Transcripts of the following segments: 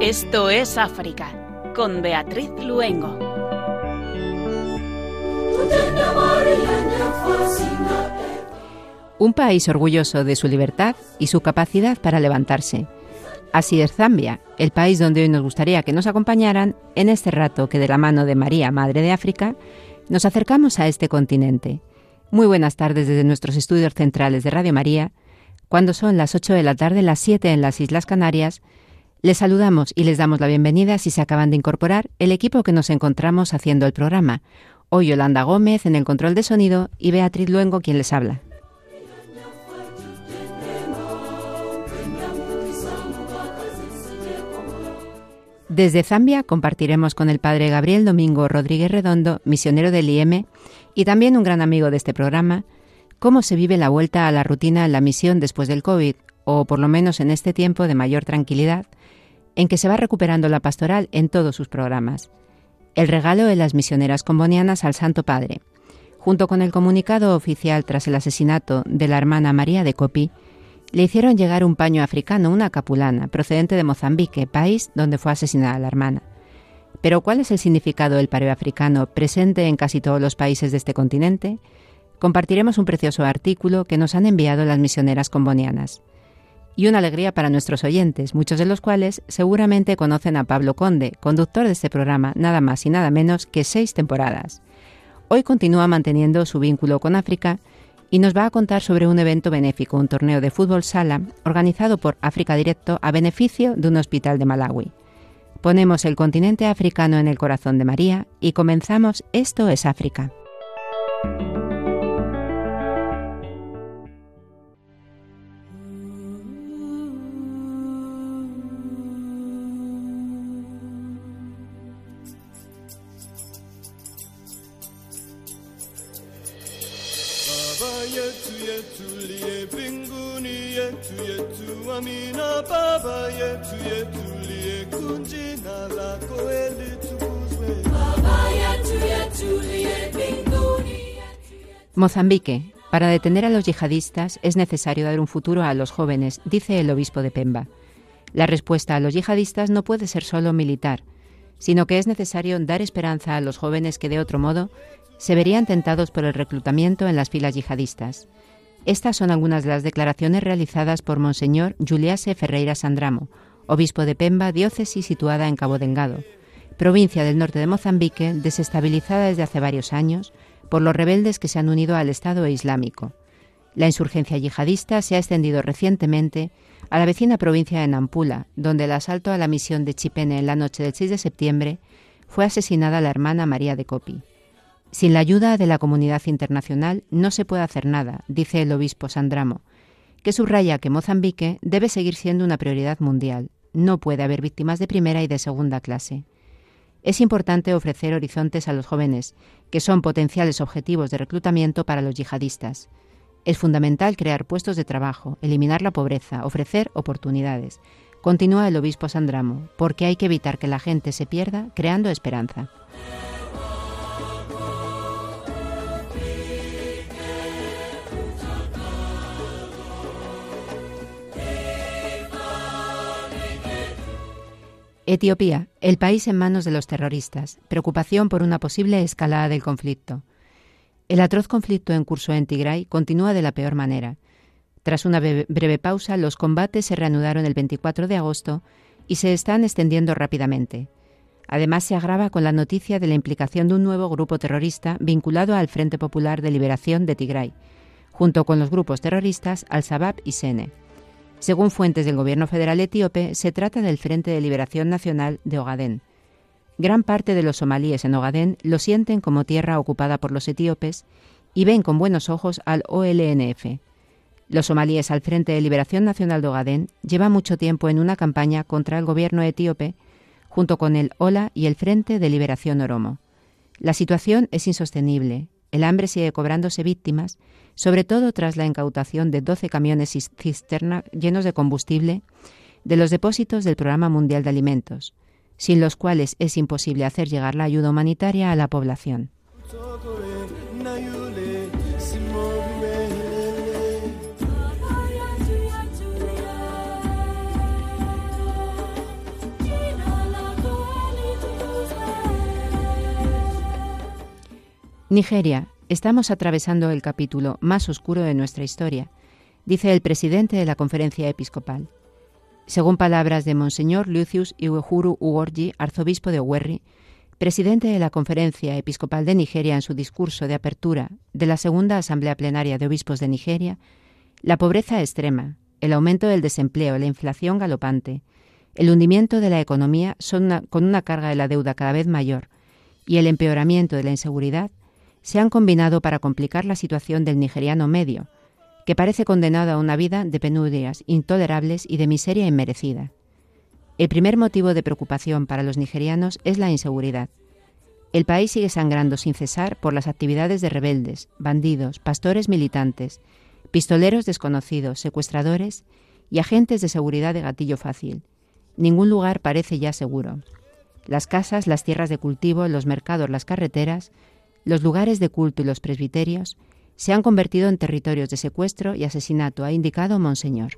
Esto es África, con Beatriz Luengo. Un país orgulloso de su libertad y su capacidad para levantarse. Así es Zambia, el país donde hoy nos gustaría que nos acompañaran en este rato que de la mano de María, Madre de África, nos acercamos a este continente. Muy buenas tardes desde nuestros estudios centrales de Radio María, cuando son las 8 de la tarde, las 7 en las Islas Canarias, les saludamos y les damos la bienvenida si se acaban de incorporar el equipo que nos encontramos haciendo el programa. Hoy Yolanda Gómez en el control de sonido y Beatriz Luengo quien les habla. Desde Zambia compartiremos con el padre Gabriel Domingo Rodríguez Redondo, misionero del IEM y también un gran amigo de este programa, cómo se vive la vuelta a la rutina en la misión después del COVID, o por lo menos en este tiempo de mayor tranquilidad, en que se va recuperando la pastoral en todos sus programas. El regalo de las misioneras combonianas al Santo Padre, junto con el comunicado oficial tras el asesinato de la hermana María de Copi, le hicieron llegar un paño africano, una capulana, procedente de Mozambique, país donde fue asesinada la hermana. Pero ¿cuál es el significado del pario africano presente en casi todos los países de este continente? Compartiremos un precioso artículo que nos han enviado las misioneras combonianas y una alegría para nuestros oyentes, muchos de los cuales seguramente conocen a Pablo Conde, conductor de este programa nada más y nada menos que seis temporadas. Hoy continúa manteniendo su vínculo con África y nos va a contar sobre un evento benéfico, un torneo de fútbol sala organizado por África Directo a beneficio de un hospital de Malawi. Ponemos el continente africano en el corazón de María y comenzamos Esto es África. Mozambique. Para detener a los yihadistas es necesario dar un futuro a los jóvenes, dice el obispo de Pemba. La respuesta a los yihadistas no puede ser solo militar, sino que es necesario dar esperanza a los jóvenes que de otro modo se verían tentados por el reclutamiento en las filas yihadistas. Estas son algunas de las declaraciones realizadas por Monseñor Juliase Ferreira Sandramo, obispo de Pemba, diócesis situada en Cabo Dengado, provincia del norte de Mozambique, desestabilizada desde hace varios años por los rebeldes que se han unido al Estado Islámico. La insurgencia yihadista se ha extendido recientemente a la vecina provincia de Nampula, donde el asalto a la misión de Chipene en la noche del 6 de septiembre fue asesinada la hermana María de Copi. Sin la ayuda de la comunidad internacional no se puede hacer nada, dice el obispo Sandramo, que subraya que Mozambique debe seguir siendo una prioridad mundial. No puede haber víctimas de primera y de segunda clase. Es importante ofrecer horizontes a los jóvenes, que son potenciales objetivos de reclutamiento para los yihadistas. Es fundamental crear puestos de trabajo, eliminar la pobreza, ofrecer oportunidades. Continúa el obispo Sandramo, porque hay que evitar que la gente se pierda creando esperanza. Etiopía, el país en manos de los terroristas, preocupación por una posible escalada del conflicto. El atroz conflicto en curso en Tigray continúa de la peor manera. Tras una breve pausa, los combates se reanudaron el 24 de agosto y se están extendiendo rápidamente. Además, se agrava con la noticia de la implicación de un nuevo grupo terrorista vinculado al Frente Popular de Liberación de Tigray, junto con los grupos terroristas Al-Shabaab y Sene. Según fuentes del gobierno federal etíope, se trata del Frente de Liberación Nacional de Ogadén. Gran parte de los somalíes en Ogadén lo sienten como tierra ocupada por los etíopes y ven con buenos ojos al OLNF. Los somalíes al Frente de Liberación Nacional de Ogadén llevan mucho tiempo en una campaña contra el gobierno etíope, junto con el OLA y el Frente de Liberación Oromo. La situación es insostenible. El hambre sigue cobrándose víctimas sobre todo tras la incautación de 12 camiones cisterna llenos de combustible de los depósitos del Programa Mundial de Alimentos. sin los cuales es imposible hacer llegar la ayuda humanitaria a la población. Nigeria. Estamos atravesando el capítulo más oscuro de nuestra historia, dice el presidente de la conferencia episcopal. Según palabras de Monseñor Lucius Iwehuru Ugorji, arzobispo de Owerri, presidente de la Conferencia Episcopal de Nigeria en su discurso de apertura de la Segunda Asamblea Plenaria de Obispos de Nigeria, la pobreza extrema, el aumento del desempleo, la inflación galopante, el hundimiento de la economía son con una carga de la deuda cada vez mayor y el empeoramiento de la inseguridad se han combinado para complicar la situación del nigeriano medio, que parece condenado a una vida de penurias intolerables y de miseria inmerecida. El primer motivo de preocupación para los nigerianos es la inseguridad. El país sigue sangrando sin cesar por las actividades de rebeldes, bandidos, pastores militantes, pistoleros desconocidos, secuestradores y agentes de seguridad de gatillo fácil. Ningún lugar parece ya seguro. Las casas, las tierras de cultivo, los mercados, las carreteras, los lugares de culto y los presbiterios se han convertido en territorios de secuestro y asesinato, ha indicado Monseñor.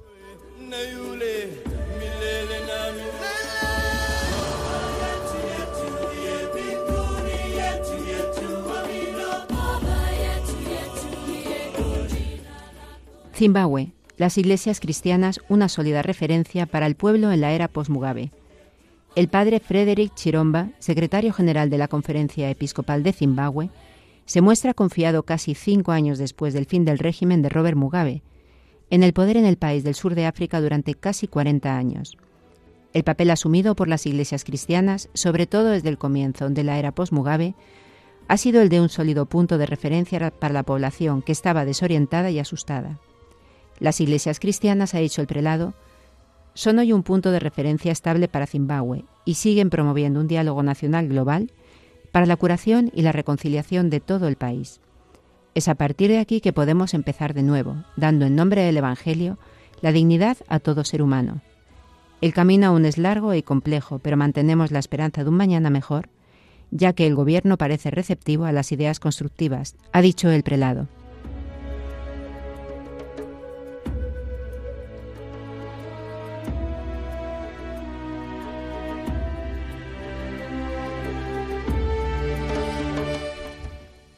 Zimbabue, las iglesias cristianas una sólida referencia para el pueblo en la era post-Mugabe. El padre Frederick Chiromba, secretario general de la Conferencia Episcopal de Zimbabue, se muestra confiado casi cinco años después del fin del régimen de Robert Mugabe, en el poder en el país del sur de África durante casi 40 años. El papel asumido por las iglesias cristianas, sobre todo desde el comienzo de la era post-Mugabe, ha sido el de un sólido punto de referencia para la población que estaba desorientada y asustada. Las iglesias cristianas, ha dicho el prelado, son hoy un punto de referencia estable para Zimbabue y siguen promoviendo un diálogo nacional global para la curación y la reconciliación de todo el país. Es a partir de aquí que podemos empezar de nuevo, dando en nombre del Evangelio la dignidad a todo ser humano. El camino aún es largo y complejo, pero mantenemos la esperanza de un mañana mejor, ya que el Gobierno parece receptivo a las ideas constructivas, ha dicho el prelado.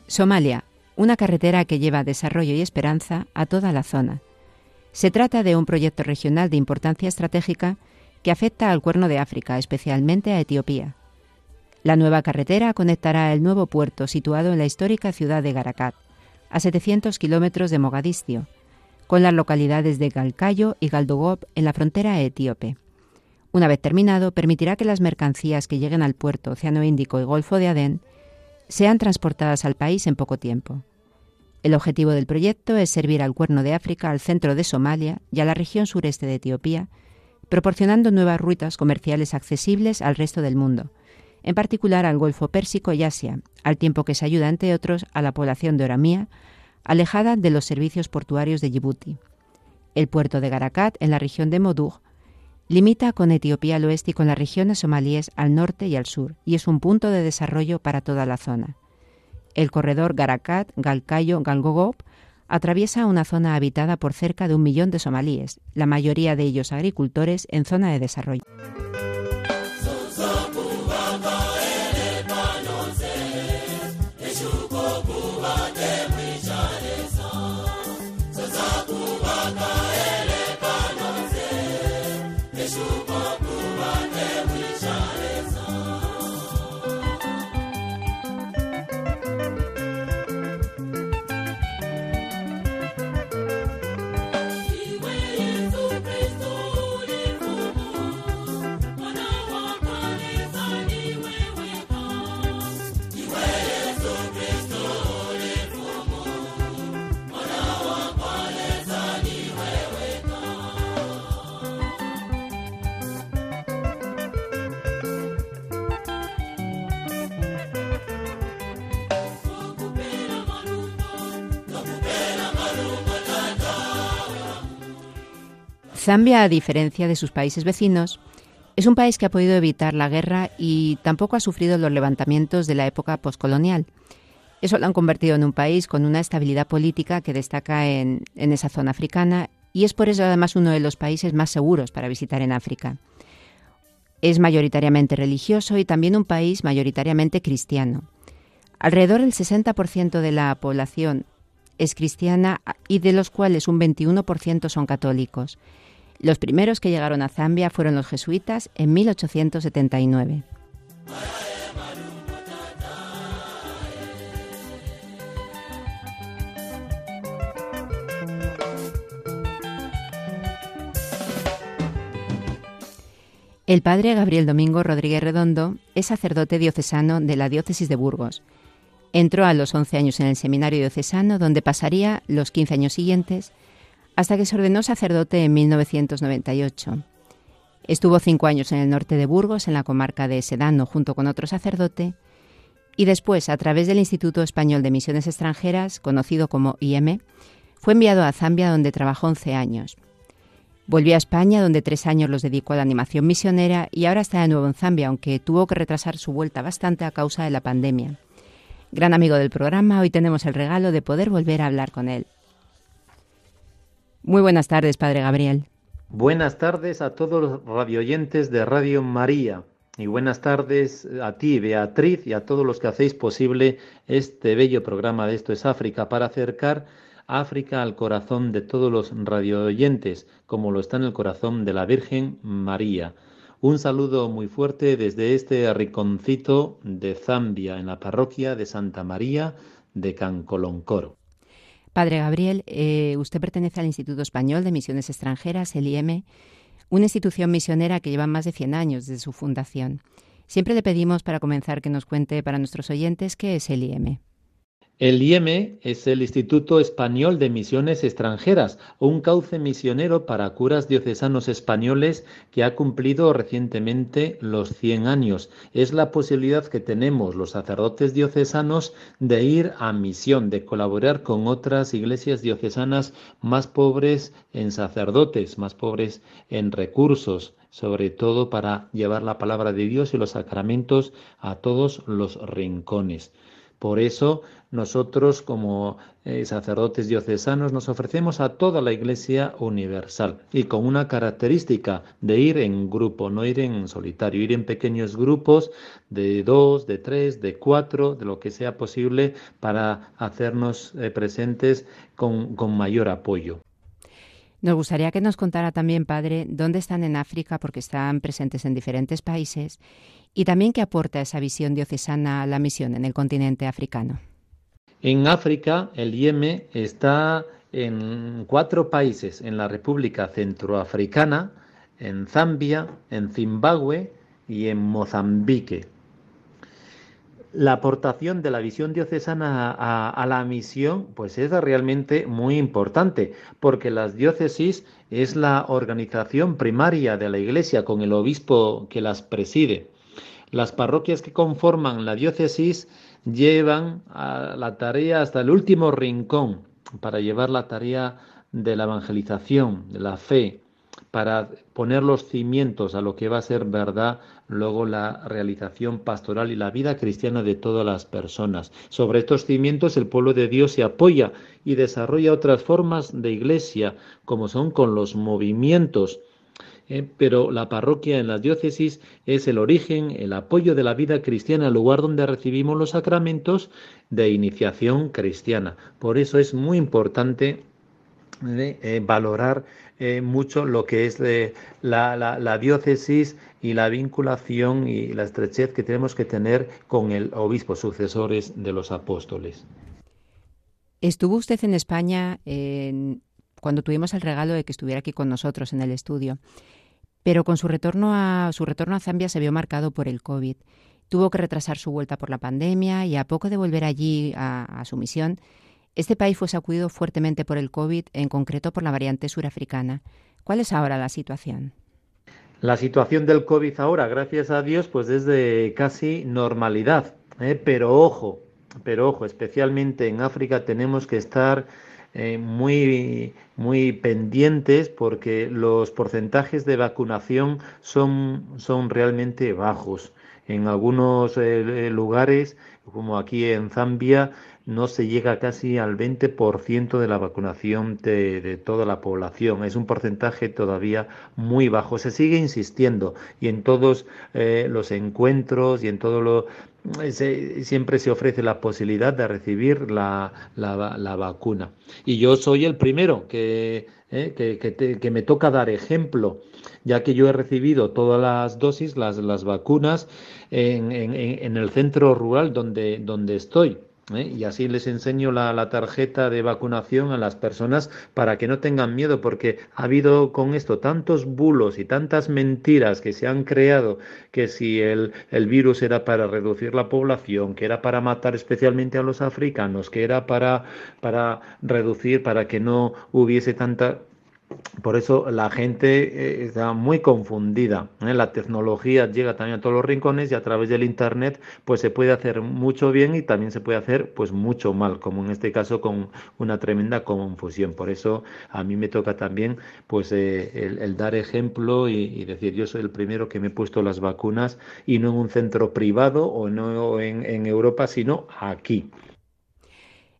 Somalia, una carretera que lleva desarrollo y esperanza a toda la zona. Se trata de un proyecto regional de importancia estratégica que afecta al Cuerno de África, especialmente a Etiopía. La nueva carretera conectará el nuevo puerto situado en la histórica ciudad de Garakat, a 700 kilómetros de Mogadiscio, con las localidades de Galcayo y Galdogob en la frontera etíope. Una vez terminado, permitirá que las mercancías que lleguen al puerto Océano Índico y Golfo de Adén sean transportadas al país en poco tiempo. El objetivo del proyecto es servir al Cuerno de África, al centro de Somalia y a la región sureste de Etiopía, proporcionando nuevas rutas comerciales accesibles al resto del mundo, en particular al Golfo Pérsico y Asia, al tiempo que se ayuda, entre otros, a la población de Oramía, alejada de los servicios portuarios de Djibouti. El puerto de Garakat, en la región de Modug, Limita con Etiopía al oeste y con las regiones somalíes al norte y al sur, y es un punto de desarrollo para toda la zona. El corredor Garakat, Galkayo, Galgogop atraviesa una zona habitada por cerca de un millón de somalíes, la mayoría de ellos agricultores en zona de desarrollo. Zambia, a diferencia de sus países vecinos, Es un país que ha podido evitar la guerra y tampoco ha sufrido los levantamientos de la época postcolonial. Eso lo han convertido en un país con una estabilidad política que destaca en, en esa zona africana y es por eso además uno de los países más seguros para visitar en África. Es mayoritariamente religioso y también un país mayoritariamente cristiano. Alrededor del 60% de la población es cristiana y de los cuales un 21% son católicos. Los primeros que llegaron a Zambia fueron los jesuitas en 1879. El padre Gabriel Domingo Rodríguez Redondo es sacerdote diocesano de la diócesis de Burgos. Entró a los 11 años en el seminario diocesano, donde pasaría los 15 años siguientes, hasta que se ordenó sacerdote en 1998. Estuvo cinco años en el norte de Burgos, en la comarca de Sedano, junto con otro sacerdote, y después, a través del Instituto Español de Misiones Extranjeras, conocido como IM, fue enviado a Zambia, donde trabajó 11 años. Volvió a España, donde tres años los dedicó a la animación misionera y ahora está de nuevo en Zambia, aunque tuvo que retrasar su vuelta bastante a causa de la pandemia. Gran amigo del programa, hoy tenemos el regalo de poder volver a hablar con él. Muy buenas tardes, Padre Gabriel. Buenas tardes a todos los radioyentes de Radio María. Y buenas tardes a ti, Beatriz, y a todos los que hacéis posible este bello programa de Esto es África para acercar África al corazón de todos los radioyentes, como lo está en el corazón de la Virgen María. Un saludo muy fuerte desde este rinconcito de Zambia, en la parroquia de Santa María de Cancoloncoro. Padre Gabriel, eh, usted pertenece al Instituto Español de Misiones Extranjeras, el IEM, una institución misionera que lleva más de 100 años desde su fundación. Siempre le pedimos para comenzar que nos cuente para nuestros oyentes qué es el IEM. El IEM es el Instituto Español de Misiones Extranjeras, un cauce misionero para curas diocesanos españoles que ha cumplido recientemente los 100 años. Es la posibilidad que tenemos los sacerdotes diocesanos de ir a misión, de colaborar con otras iglesias diocesanas más pobres en sacerdotes, más pobres en recursos, sobre todo para llevar la palabra de Dios y los sacramentos a todos los rincones. Por eso nosotros como eh, sacerdotes diocesanos nos ofrecemos a toda la Iglesia universal y con una característica de ir en grupo, no ir en solitario, ir en pequeños grupos de dos, de tres, de cuatro, de lo que sea posible para hacernos eh, presentes con, con mayor apoyo. Nos gustaría que nos contara también, padre, dónde están en África, porque están presentes en diferentes países, y también qué aporta esa visión diocesana a la misión en el continente africano. En África, el IEM está en cuatro países, en la República Centroafricana, en Zambia, en Zimbabue y en Mozambique. La aportación de la visión diocesana a, a, la misión pues es realmente muy importante, porque las diócesis es la organización primaria de la Iglesia con el obispo que las preside. Las parroquias que conforman la diócesis llevan a la tarea hasta el último rincón para llevar la tarea de la evangelización, de la fe, para poner los cimientos a lo que va a ser verdad luego la realización pastoral y la vida cristiana de todas las personas. Sobre estos cimientos el pueblo de Dios se apoya y desarrolla otras formas de iglesia, como son con los movimientos ¿eh? pero la parroquia en la diócesis es el origen, el apoyo de la vida cristiana, el lugar donde recibimos los sacramentos de iniciación cristiana. Por eso es muy importante ¿eh? Eh, valorar mucho lo que es la, la, diócesis y la vinculación y la estrechez que tenemos que tener con el obispo, sucesores de los apóstoles. Estuvo usted en España cuando tuvimos el regalo de que estuviera aquí con nosotros en el estudio. Pero con su retorno a su retorno a Zambia se vio marcado por el COVID. Tuvo que retrasar su vuelta por la pandemia y a poco de volver allí a, su misión, este país fue sacudido fuertemente por el COVID, en concreto por la variante surafricana. ¿Cuál es ahora la situación? La situación del COVID ahora, gracias a Dios, pues es de casi normalidad. ¿eh? Pero ojo, pero ojo, especialmente en África tenemos que estar eh, muy, muy pendientes porque los porcentajes de vacunación son, son realmente bajos. En algunos eh, lugares, como aquí en Zambia, no se llega casi al 20% de la vacunación de, toda la población. Es un porcentaje todavía muy bajo. Se sigue insistiendo y en todos eh, los encuentros y en todo lo... siempre se ofrece la posibilidad de recibir la, la, vacuna. Y yo soy el primero que, eh, que, que, me toca dar ejemplo ya que yo he recibido todas las dosis, las, las vacunas, en, en, en el centro rural donde, donde estoy. ¿Eh? y así les enseño la, tarjeta de vacunación a las personas para que no tengan miedo, porque ha habido con esto tantos bulos y tantas mentiras que se han creado, que si el, el virus era para reducir la población, que era para matar especialmente a los africanos, que era para, para reducir, para que no hubiese tanta por eso la gente eh, está muy confundida. ¿eh? La tecnología llega también a todos los rincones y a través del Internet pues se puede hacer mucho bien y también se puede hacer pues mucho mal, como en este caso con una tremenda confusión. Por eso a mí me toca también pues eh, el, dar ejemplo y, decir yo soy el primero que me he puesto las vacunas y no en un centro privado o no en Europa, sino aquí.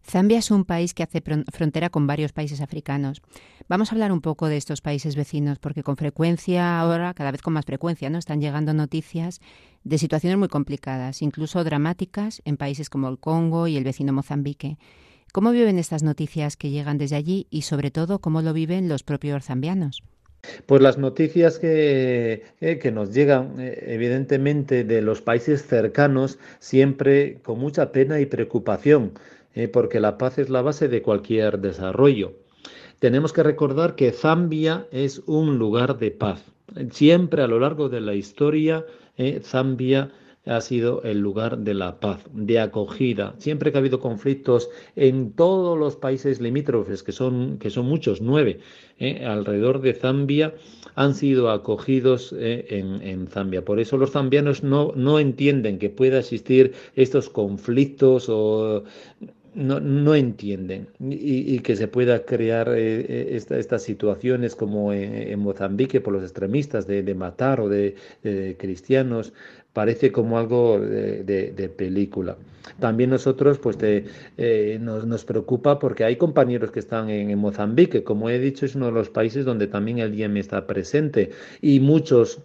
Zambia es un país que hace frontera con varios países africanos. Vamos a hablar un poco de estos países vecinos, porque con frecuencia, ahora, cada vez con más frecuencia, ¿no? Están llegando noticias de situaciones muy complicadas, incluso dramáticas, en países como el Congo y el vecino Mozambique. ¿Cómo viven estas noticias que llegan desde allí y, sobre todo, cómo lo viven los propios zambianos? Pues las noticias que, eh, que, nos llegan, eh, evidentemente, de los países cercanos, siempre con mucha pena y preocupación eh, porque la paz es la base de cualquier desarrollo. Tenemos que recordar que Zambia es un lugar de paz. Siempre a lo largo de la historia, eh, Zambia ha sido el lugar de la paz, de acogida. Siempre que ha habido conflictos en todos los países limítrofes, que son, que son muchos, nueve, eh, alrededor de Zambia, han sido acogidos en, en, Zambia. Por eso los zambianos no, no entienden que pueda existir estos conflictos o no, no entienden y, que se pueda crear eh, eh, estas situaciones como en, Mozambique por los extremistas de, matar o de, cristianos parece como algo de, película. También nosotros pues eh, nos, nos, preocupa porque hay compañeros que están en, en, Mozambique, como he dicho es uno de los países donde también el IEM está presente y muchos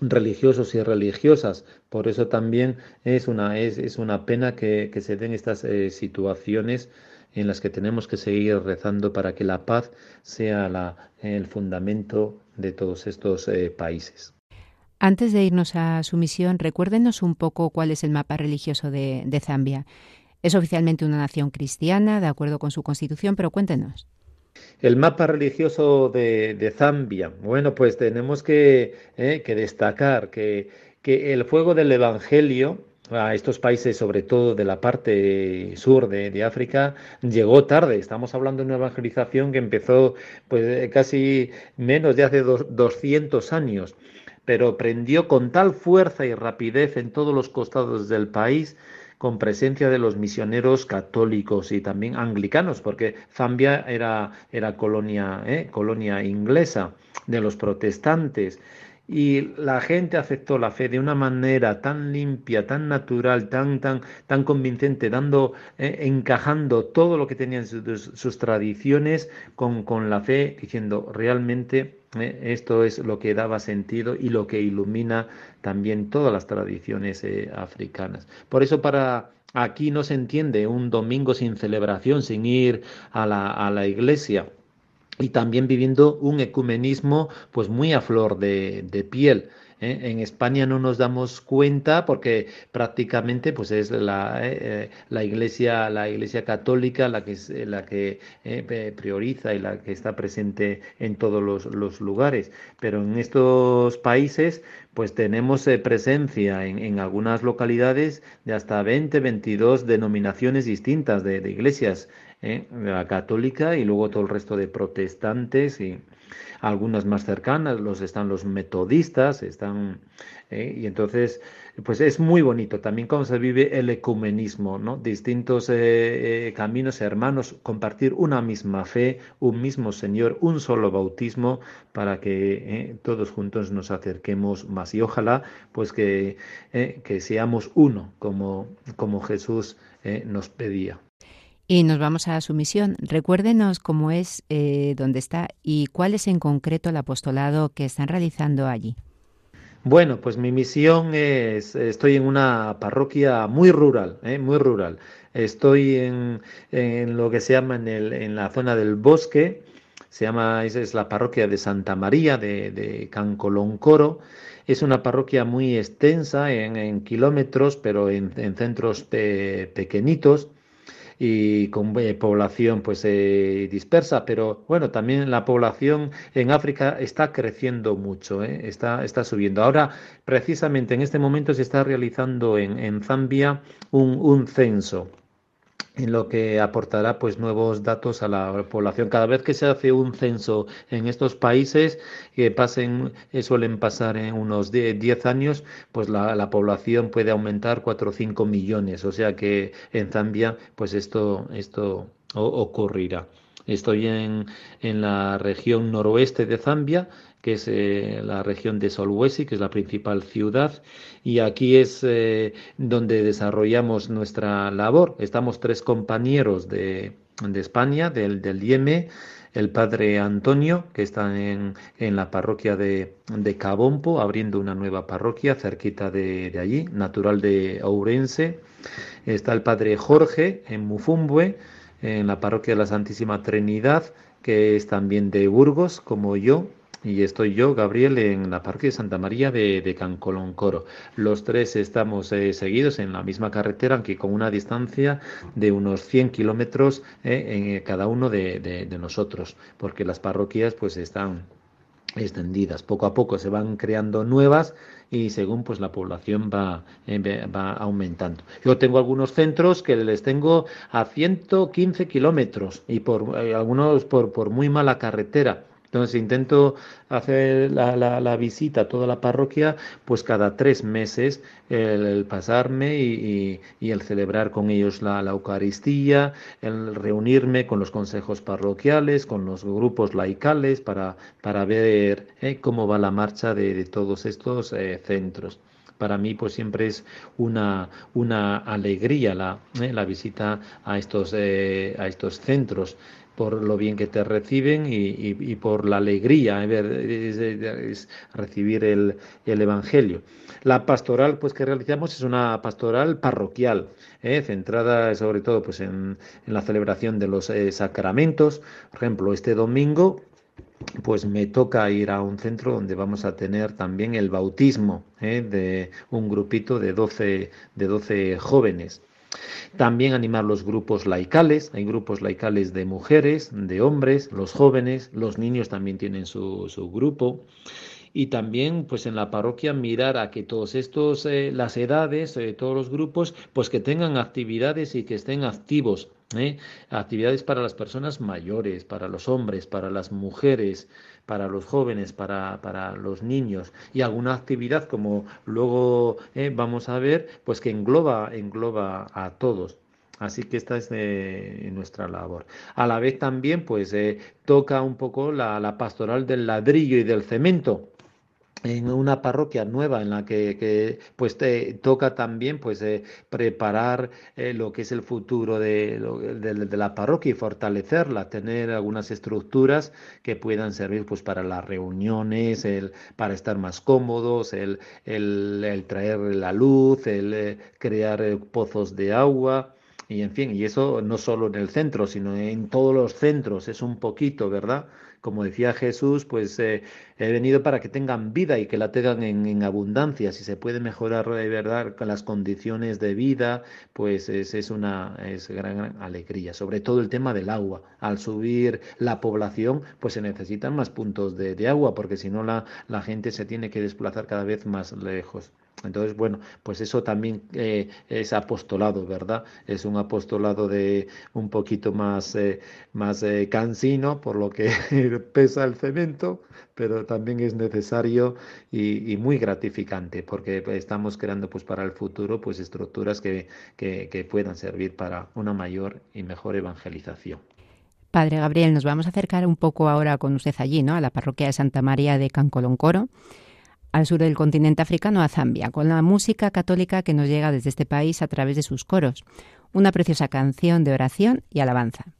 religiosos y religiosas. Por eso también es una, es, es una pena que, que, se den estas eh, situaciones en las que tenemos que seguir rezando para que la paz sea la, el fundamento de todos estos eh, países. Antes de irnos a su misión, recuérdenos un poco cuál es el mapa religioso de, de Zambia. Es oficialmente una nación cristiana, de acuerdo con su constitución, pero cuéntenos. El mapa religioso de, Zambia. Bueno, pues tenemos que, eh, destacar que, el fuego del Evangelio a estos países, sobre todo de la parte sur de, África, llegó tarde. Estamos hablando de una evangelización que empezó pues, casi menos de hace 200 años, pero prendió con tal fuerza y rapidez en todos los costados del país con presencia de los misioneros católicos y también anglicanos, porque Zambia era, era colonia, ¿eh? colonia inglesa de los protestantes. Y la gente aceptó la fe de una manera tan limpia, tan natural, tan, tan, tan convincente, dando, eh, encajando todo lo que tenían sus, sus tradiciones con, con la fe, diciendo realmente esto es lo que daba sentido y lo que ilumina también todas las tradiciones eh, africanas. Por eso para aquí no se entiende un domingo sin celebración, sin ir a la, a la iglesia y también viviendo un ecumenismo pues muy a flor de, de piel. ¿Eh? En España no nos damos cuenta porque prácticamente pues es la, eh, eh, la iglesia la iglesia católica la que la que prioriza y la que está presente en todos los, los lugares. Pero en estos países pues tenemos presencia en, en, algunas localidades de hasta 20, 22 denominaciones distintas de, de iglesias, la católica y luego todo el resto de protestantes y algunas más cercanas, los están los metodistas, están ¿eh? Y entonces, pues es muy bonito también cómo se vive el ecumenismo, ¿no? Distintos eh, eh, caminos hermanos, compartir una misma fe, un mismo Señor, un solo bautismo, para que todos juntos nos acerquemos más. Y ojalá, pues que, que seamos uno, como, como Jesús nos pedía. Y nos vamos a su misión. Recuérdenos cómo es, dónde está y cuál es en concreto el apostolado que están realizando allí. Bueno, pues mi misión es, estoy en una parroquia muy rural, ¿eh? muy rural. Estoy en, lo que se llama en, el, en, la zona del bosque, se llama, es, la parroquia de Santa María de, de Cancoloncoro. Es una parroquia muy extensa en, kilómetros, pero en, centros pequeñitos y con población pues eh, dispersa, pero bueno, también la población en África está creciendo mucho, ¿eh? está, está subiendo. Ahora, precisamente en este momento se está realizando en, en Zambia un, un censo en lo que aportará pues nuevos datos a la población. Cada vez que se hace un censo en estos países, que pasen, eh, suelen pasar en unos 10 años, pues la, población puede aumentar 4 o 5 millones. O sea que en Zambia, pues esto, esto ocurrirá. Estoy en, en la región noroeste de Zambia, que es eh, la región de Solwesi, que es la principal ciudad, y aquí es eh, donde desarrollamos nuestra labor. Estamos tres compañeros de, España, del, del IEME, el padre Antonio, que está en, en la parroquia de, de, Cabompo, abriendo una nueva parroquia cerquita de, de, allí, natural de Ourense. Está el padre Jorge en Mufumbue, en la parroquia de la Santísima Trinidad, que es también de Burgos, como yo, y estoy yo, Gabriel, en la parque de Santa María de, de Cancoloncoro. Los tres estamos eh, seguidos en la misma carretera, aunque con una distancia de unos 100 kilómetros eh, en eh, cada uno de, nosotros, porque las parroquias pues están extendidas. Poco a poco se van creando nuevas y según pues la población va, va aumentando. Yo tengo algunos centros que les tengo a 115 kilómetros y por algunos por, por muy mala carretera entonces intento hacer la, visita a toda la parroquia pues cada tres meses, el, pasarme y, el celebrar con ellos la, Eucaristía, el reunirme con los consejos parroquiales, con los grupos laicales para, para ver eh, cómo va la marcha de, todos estos eh, centros. Para mí pues siempre es una, una alegría la, eh, la visita a estos, a estos centros por lo bien que te reciben y, por la alegría es, recibir el, Evangelio. La pastoral pues, que realizamos es una pastoral parroquial, ¿eh? centrada sobre todo pues, en, la celebración de los eh, sacramentos. Por ejemplo, este domingo pues me toca ir a un centro donde vamos a tener también el bautismo ¿eh? de un grupito de 12, de 12 jóvenes. También animar los grupos laicales, hay grupos laicales de mujeres, de hombres, los jóvenes, los niños también tienen su, grupo. Y también pues en la parroquia mirar a que todos estos eh, las edades eh, todos los grupos pues que tengan actividades y que estén activos ¿eh? actividades para las personas mayores para los hombres para las mujeres para los jóvenes, para, para los niños y alguna actividad como luego eh, vamos a ver, pues que engloba, engloba a todos. Así que esta es nuestra labor. A la vez también, pues eh, toca un poco la, la pastoral del ladrillo y del cemento en una parroquia nueva en la que, pues te toca también pues eh, preparar eh, lo que es el futuro de, de, la parroquia y fortalecerla tener algunas estructuras que puedan servir pues para las reuniones el para estar más cómodos el, el, traer la luz el eh, crear pozos de agua y en fin y eso no solo en el centro sino en todos los centros es un poquito verdad como decía Jesús, pues he venido para que tengan vida y que la tengan en, abundancia. Si se puede mejorar de verdad las condiciones de vida, pues es, una es gran, alegría. Sobre todo el tema del agua. Al subir la población, pues se necesitan más puntos de, de agua, porque si no la, la gente se tiene que desplazar cada vez más lejos. Entonces, bueno, pues eso también eh, es apostolado, ¿verdad? Es un apostolado de un poquito más, eh, más eh, cansino, por lo que pesa el cemento, pero también es necesario y, muy gratificante porque estamos creando pues para el futuro pues estructuras que, que puedan servir para una mayor y mejor evangelización. Padre Gabriel, nos vamos a acercar un poco ahora con usted allí, ¿no? A la parroquia de Santa María de Cancoloncoro, al sur del continente africano, a Zambia, con la música católica que nos llega desde este país a través de sus coros. Una preciosa canción de oración y alabanza.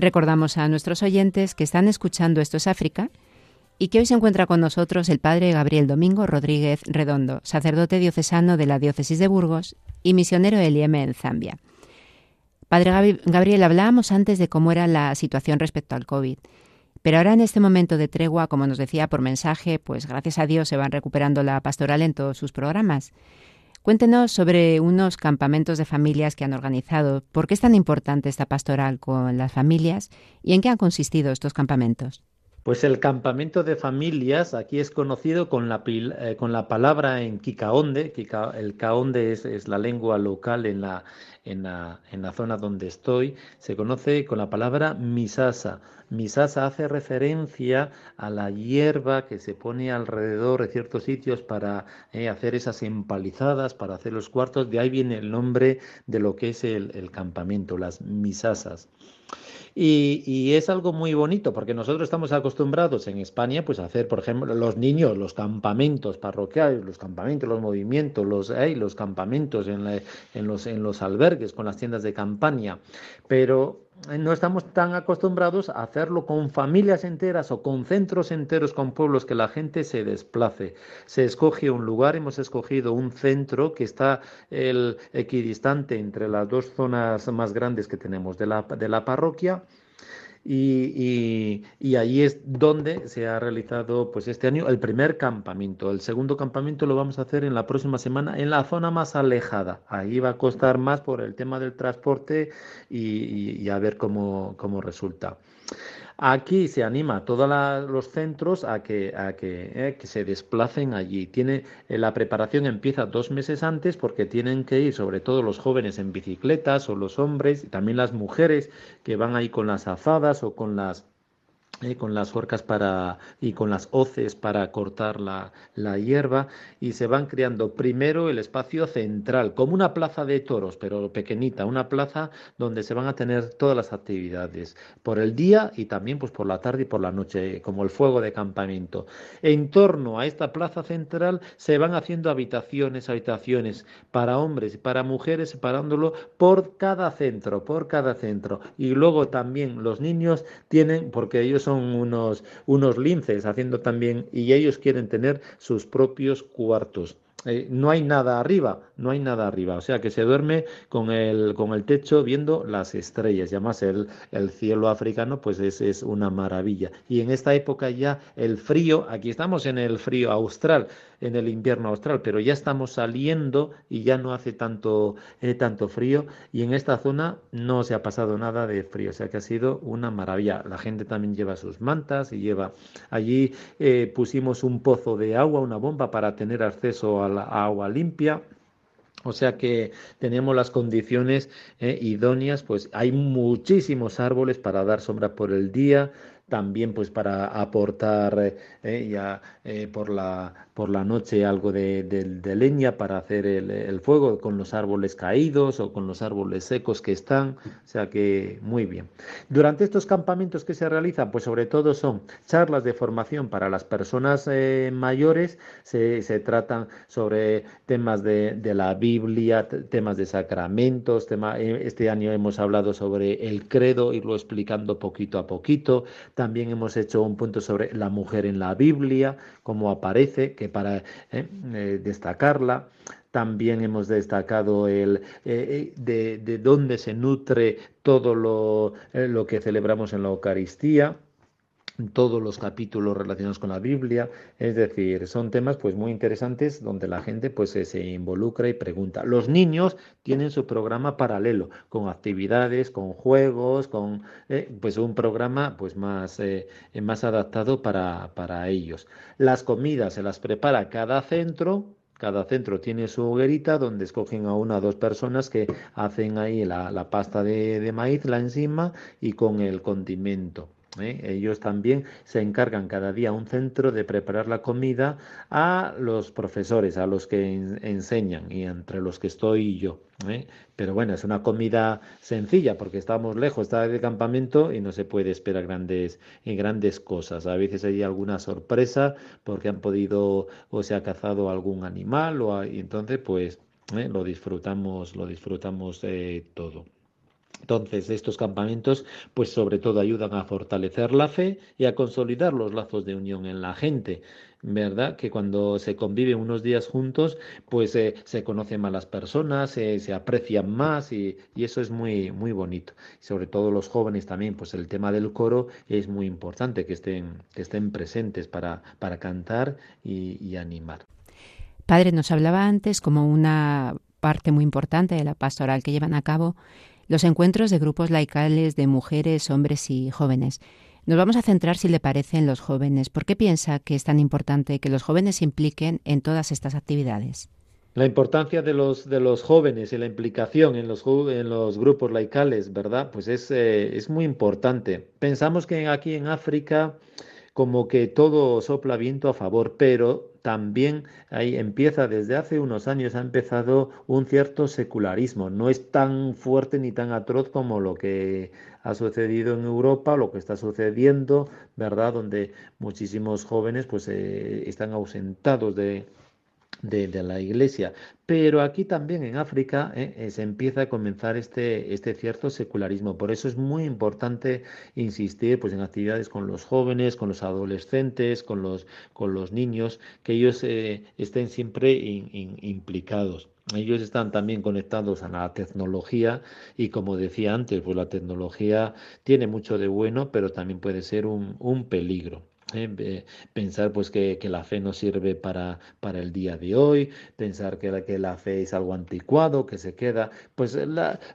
Recordamos a nuestros oyentes que están escuchando Esto es África y que hoy se encuentra con nosotros el padre Gabriel Domingo Rodríguez Redondo, sacerdote diocesano de la diócesis de Burgos y misionero del IEM en Zambia. Padre Gabriel, hablábamos antes de cómo era la situación respecto al COVID, pero ahora en este momento de tregua, como nos decía por mensaje, pues gracias a Dios se van recuperando la pastoral en todos sus programas. Cuéntenos sobre unos campamentos de familias que han organizado. ¿Por qué es tan importante esta pastoral con las familias y en qué han consistido estos campamentos? Pues el campamento de familias aquí es conocido con la, eh, palabra en Kikaonde. el Kaonde es, la lengua local en la zona donde estoy. Se conoce con la palabra misasa. Misasa hace referencia a la hierba que se pone alrededor de ciertos sitios para eh, hacer esas empalizadas, para hacer los cuartos. De ahí viene el nombre de lo que es el, el campamento, las misasas. Y, es algo muy bonito porque nosotros estamos acostumbrados en España pues a hacer, por ejemplo, los niños, los campamentos parroquiales, los campamentos, los movimientos, los, los campamentos en, en, los, en los albergues con las tiendas de campaña. Pero no estamos tan acostumbrados a hacerlo con familias enteras o con centros enteros, con pueblos, que la gente se desplace. Se escoge un lugar, hemos escogido un centro que está el equidistante entre las dos zonas más grandes que tenemos la, de la parroquia y, y, ahí es donde se ha realizado pues este año el primer campamento. El segundo campamento lo vamos a hacer en la próxima semana en la zona más alejada. Ahí va a costar más por el tema del transporte y, y a ver cómo, cómo resulta. Aquí se anima a todos los centros a que, a que, eh, que se desplacen allí. Tiene, eh, la preparación empieza dos meses antes porque tienen que ir, sobre todo los jóvenes en bicicletas o los hombres, y también las mujeres que van ahí con las azadas o con las eh, con las forcas para, y con las hoces para cortar la, la, hierba y se van creando primero el espacio central, como una plaza de toros, pero pequeñita, una plaza donde se van a tener todas las actividades por el día y también pues por la tarde y por la noche, como el fuego de campamento. En torno a esta plaza central se van haciendo habitaciones, habitaciones para hombres y para mujeres, separándolo por cada centro, por cada centro. Y luego también los niños tienen, porque ellos son son unos, unos linces haciendo también, y ellos quieren tener sus propios cuartos. Eh, no hay nada arriba, no hay nada arriba. O sea que se duerme con el, con el techo viendo las estrellas. Y además el, el cielo africano pues es, es una maravilla. Y en esta época ya el frío, aquí estamos en el frío austral, en el invierno austral, pero ya estamos saliendo y ya no hace tanto, eh, tanto frío y en esta zona no se ha pasado nada de frío, o sea que ha sido una maravilla. La gente también lleva sus mantas y lleva, allí eh, pusimos un pozo de agua, una bomba para tener acceso a la agua limpia. O sea que tenemos las condiciones eh, idóneas, pues hay muchísimos árboles para dar sombra por el día, también pues para aportar eh, ya eh, por la por la noche algo de, leña para hacer el, fuego con los árboles caídos o con los árboles secos que están. O sea que muy bien. Durante estos campamentos que se realizan pues sobre todo son charlas de formación para las personas eh, mayores. Se, se, tratan sobre temas de, de, la Biblia temas de sacramentos tema, este año hemos hablado sobre el credo irlo explicando poquito a poquito. También hemos hecho un punto sobre la mujer en la Biblia, cómo aparece, que para eh, eh, destacarla. También hemos destacado el, eh, de, de, dónde se nutre todo lo, lo que celebramos en la Eucaristía todos los capítulos relacionados con la Biblia, es decir, son temas pues muy interesantes donde la gente pues se, involucra y pregunta. Los niños tienen su programa paralelo con actividades, con juegos, con eh, pues un programa pues más, eh, más adaptado para, para ellos. Las comidas se las prepara cada centro cada centro tiene su hoguerita donde escogen a una o dos personas que hacen ahí la, pasta de, de maíz, la encima y con el condimento. ¿Eh? Ellos también se encargan cada día un centro de preparar la comida a los profesores, a los que enseñan y entre los que estoy yo. ¿eh? Pero bueno, es una comida sencilla porque estamos lejos, está de campamento y no se puede esperar grandes, grandes cosas. A veces hay alguna sorpresa porque han podido o se ha cazado algún animal o y entonces pues ¿eh? lo disfrutamos, lo disfrutamos todo. Entonces, estos campamentos, pues sobre todo ayudan a fortalecer la fe y a consolidar los lazos de unión en la gente. ¿Verdad? Que cuando se conviven unos días juntos, pues eh, se conocen más las personas, se aprecian más y, eso es muy, muy bonito. sobre todo los jóvenes también, pues el tema del coro es muy importante, que estén, que estén presentes para, para cantar y, y animar. Padre, nos hablaba antes como una parte muy importante de la pastoral que llevan a cabo los encuentros de grupos laicales de mujeres, hombres y jóvenes. Nos vamos a centrar, si le parece, en los jóvenes. ¿Por qué piensa que es tan importante que los jóvenes se impliquen en todas estas actividades? La importancia de los, de los jóvenes y la implicación en los, en los grupos laicales, ¿verdad? Pues es, eh, es muy importante. Pensamos que aquí en África como que todo sopla viento a favor, pero también ahí empieza desde hace unos años ha empezado un cierto secularismo. No es tan fuerte ni tan atroz como lo que ha sucedido en Europa, lo que está sucediendo, ¿verdad? Donde muchísimos jóvenes pues eh, están ausentados de, de, la iglesia. Pero aquí también en África eh, eh, se empieza a comenzar este, este cierto secularismo. Por eso es muy importante insistir pues, en actividades con los jóvenes, con los adolescentes, con los, con los niños, que ellos eh, estén siempre implicados. Ellos están también conectados a la tecnología y como decía antes, pues la tecnología tiene mucho de bueno, pero también puede ser un, un peligro. Eh, pensar pues que, la fe no sirve para, para el día de hoy, pensar que la, que la fe es algo anticuado, que se queda, pues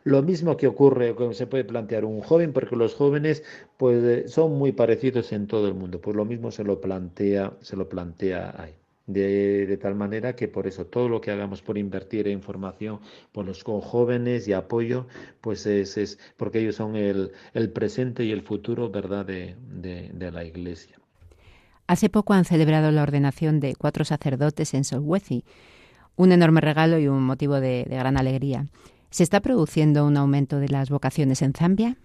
lo mismo que ocurre, que se puede plantear un joven, porque los jóvenes pues eh, son muy parecidos en todo el mundo, pues lo mismo se lo plantea, se lo plantea ahí. De, tal manera que por eso todo lo que hagamos por invertir en formación por los jóvenes y apoyo, pues es, es porque ellos son el, el presente y el futuro, ¿verdad?, de, de la iglesia. Hace poco han celebrado la ordenación de cuatro sacerdotes en Solwezi, un enorme regalo y un motivo de, gran alegría. ¿Se está produciendo un aumento de las vocaciones en Zambia?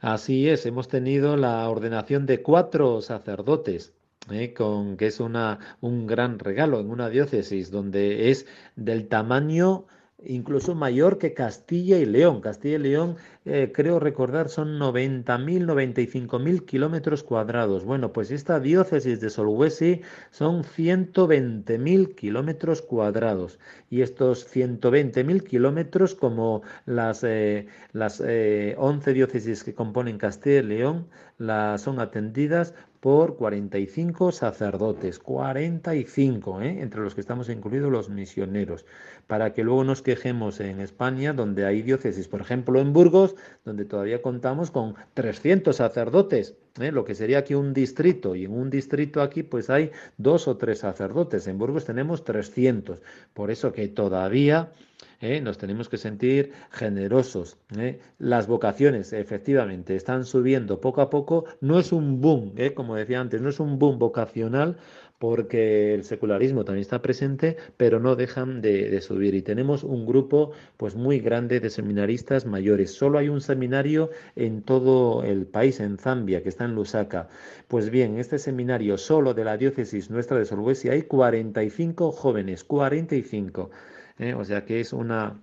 Así es, hemos tenido la ordenación de cuatro sacerdotes. ¿eh? con, que es una, un gran regalo en una diócesis donde es del tamaño incluso mayor que Castilla y León. Castilla y León, eh, creo recordar, son 90.000, 95.000 kilómetros cuadrados. Bueno, pues esta diócesis de Solhuesi son 120.000 kilómetros cuadrados. Y estos 120.000 kilómetros, como las, eh, las 11 eh, diócesis que componen Castilla y León, la, son atendidas por 45 sacerdotes, 45, ¿eh? entre los que estamos incluidos los misioneros, para que luego nos quejemos en España, donde hay diócesis, por ejemplo en Burgos, donde todavía contamos con 300 sacerdotes, ¿eh? lo que sería aquí un distrito, y en un distrito aquí pues hay dos o tres sacerdotes, en Burgos tenemos 300, por eso que todavía ¿eh? nos tenemos que sentir generosos. ¿eh? Las vocaciones, efectivamente, están subiendo poco a poco. No es un boom, como decía antes, no es un boom vocacional porque el secularismo también está presente, pero no dejan de, subir. Y tenemos un grupo pues muy grande de seminaristas mayores. Solo hay un seminario en todo el país, en Zambia, que está en Lusaka. Pues bien, este seminario solo de la diócesis nuestra de Solhuesi hay 45 jóvenes, 45. ¿eh? o sea que es una,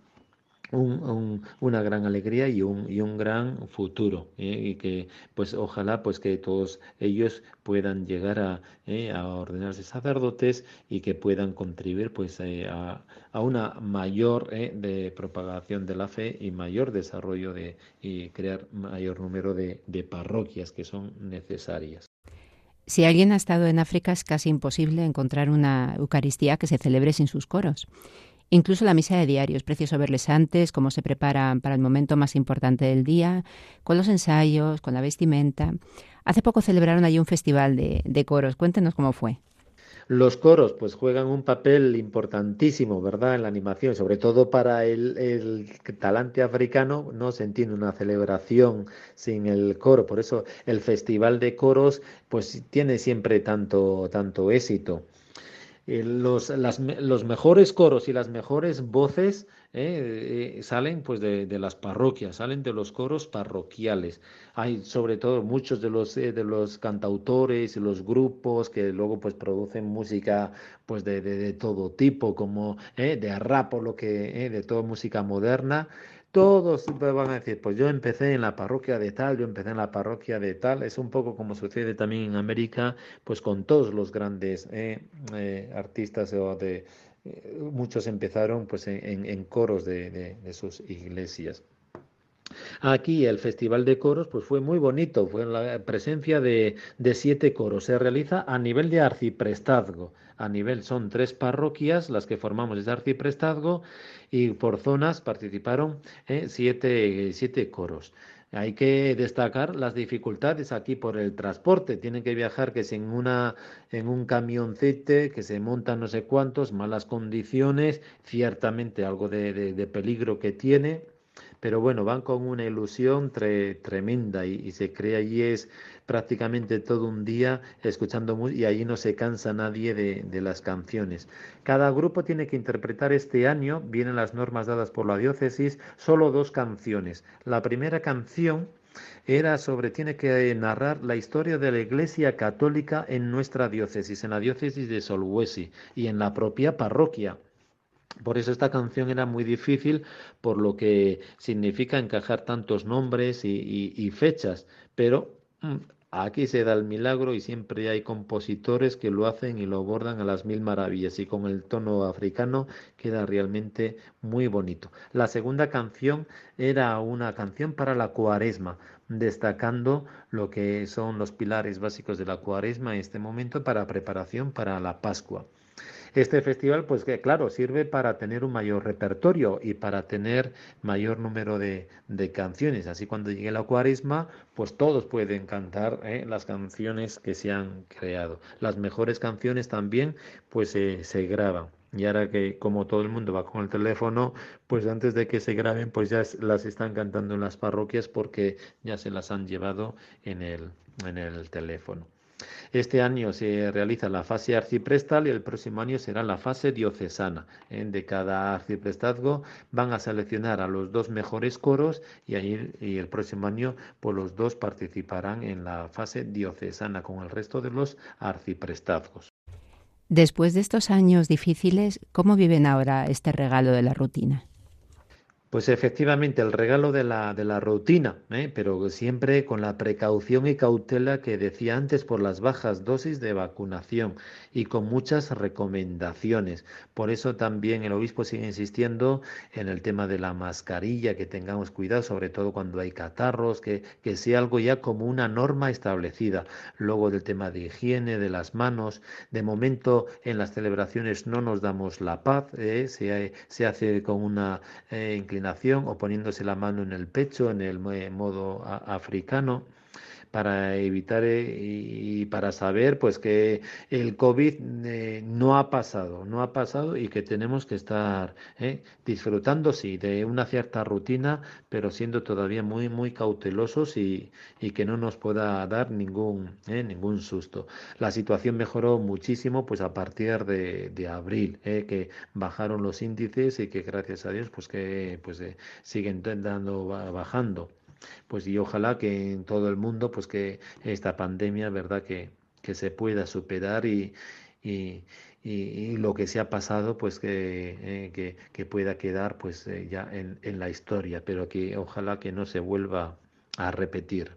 una gran alegría y un, y un gran futuro ¿eh? y que pues ojalá pues que todos ellos puedan llegar a, ¿eh? a ordenarse sacerdotes y que puedan contribuir pues a, a, una mayor de propagación de la fe y mayor desarrollo de y crear mayor número de, de parroquias que son necesarias. Si alguien ha estado en África es casi imposible encontrar una Eucaristía que se celebre sin sus coros. Incluso la misa de diario, es precioso verles antes, cómo se preparan para el momento más importante del día, con los ensayos, con la vestimenta. Hace poco celebraron allí un festival de, coros. Cuéntenos cómo fue. Los coros pues juegan un papel importantísimo, ¿verdad? En la animación, sobre todo para el, el, talante africano, no se entiende una celebración sin el coro, por eso el festival de coros pues tiene siempre tanto, tanto éxito. Eh, los, los mejores coros y las mejores voces eh, eh, salen pues de, las parroquias, salen de los coros parroquiales. Hay sobre todo muchos de los, de los cantautores y los grupos que luego pues producen música pues de, de, todo tipo, como de rap o lo que, de toda música moderna todos van a decir, pues yo empecé en la parroquia de tal, yo empecé en la parroquia de tal. Es un poco como sucede también en América, pues con todos los grandes eh, eh, artistas o de eh, muchos empezaron pues en, coros de, sus iglesias. Aquí el Festival de Coros pues fue muy bonito, fue la presencia de, de siete coros. Se realiza a nivel de arciprestazgo a nivel son tres parroquias las que formamos ese arciprestazgo y por zonas participaron eh, siete, siete coros. Hay que destacar las dificultades aquí por el transporte. Tienen que viajar que es en, una, en un camioncete que se monta no sé cuántos, malas condiciones, ciertamente algo de peligro que tiene pero bueno, van con una ilusión tremenda y, se cree allí es prácticamente todo un día escuchando y allí no se cansa nadie de, las canciones. Cada grupo tiene que interpretar este año, vienen las normas dadas por la diócesis, solo dos canciones. La primera canción era sobre, tiene que narrar la historia de la Iglesia Católica en nuestra diócesis, en la diócesis de Solhuesi y en la propia parroquia. Por eso esta canción era muy difícil, por lo que significa encajar tantos nombres y, fechas, pero mm, aquí se da el milagro y siempre hay compositores que lo hacen y lo abordan a las mil maravillas y con el tono africano queda realmente muy bonito. La segunda canción era una canción para la cuaresma, destacando lo que son los pilares básicos de la cuaresma en este momento para preparación para la Pascua. Este festival, pues que claro, sirve para tener un mayor repertorio y para tener mayor número de, canciones. Así cuando llegue la cuaresma, pues todos pueden cantar ¿eh? las canciones que se han creado. Las mejores canciones también, pues se graban. Y ahora que como todo el mundo va con el teléfono, pues antes de que se graben, pues ya las están cantando en las parroquias porque ya se las han llevado en el, en el teléfono. Este año se realiza la fase arciprestal y el próximo año será la fase diocesana. De cada arciprestazgo van a seleccionar a los dos mejores coros y, ahí, y el próximo año pues los dos participarán en la fase diocesana con el resto de los arciprestazgos. Después de estos años difíciles, ¿cómo viven ahora este regalo de la rutina? Pues efectivamente, el regalo de la, de la rutina, ¿eh? pero siempre con la precaución y cautela que decía antes por las bajas dosis de vacunación y con muchas recomendaciones. Por eso también el obispo sigue insistiendo en el tema de la mascarilla, que tengamos cuidado, sobre todo cuando hay catarros, que, que sea algo ya como una norma establecida. Luego del tema de higiene, de las manos. De momento en las celebraciones no nos damos la paz, ¿eh? se, se, hace con una eh, inclinación o poniéndose la mano en el pecho en el modo africano para evitar eh, y para saber pues que el COVID eh, no ha pasado, no ha pasado y que tenemos que estar eh, disfrutando sí de una cierta rutina, pero siendo todavía muy muy cautelosos y, y que no nos pueda dar ningún ningún susto. La situación mejoró muchísimo pues a partir de, abril, que bajaron los índices y que gracias a Dios pues que pues siguen dando bajando pues y ojalá que en todo el mundo pues que esta pandemia verdad que, que se pueda superar y, y, y, lo que se ha pasado pues que, eh, que, que, pueda quedar pues eh, ya en, en la historia. Pero que ojalá que no se vuelva a repetir.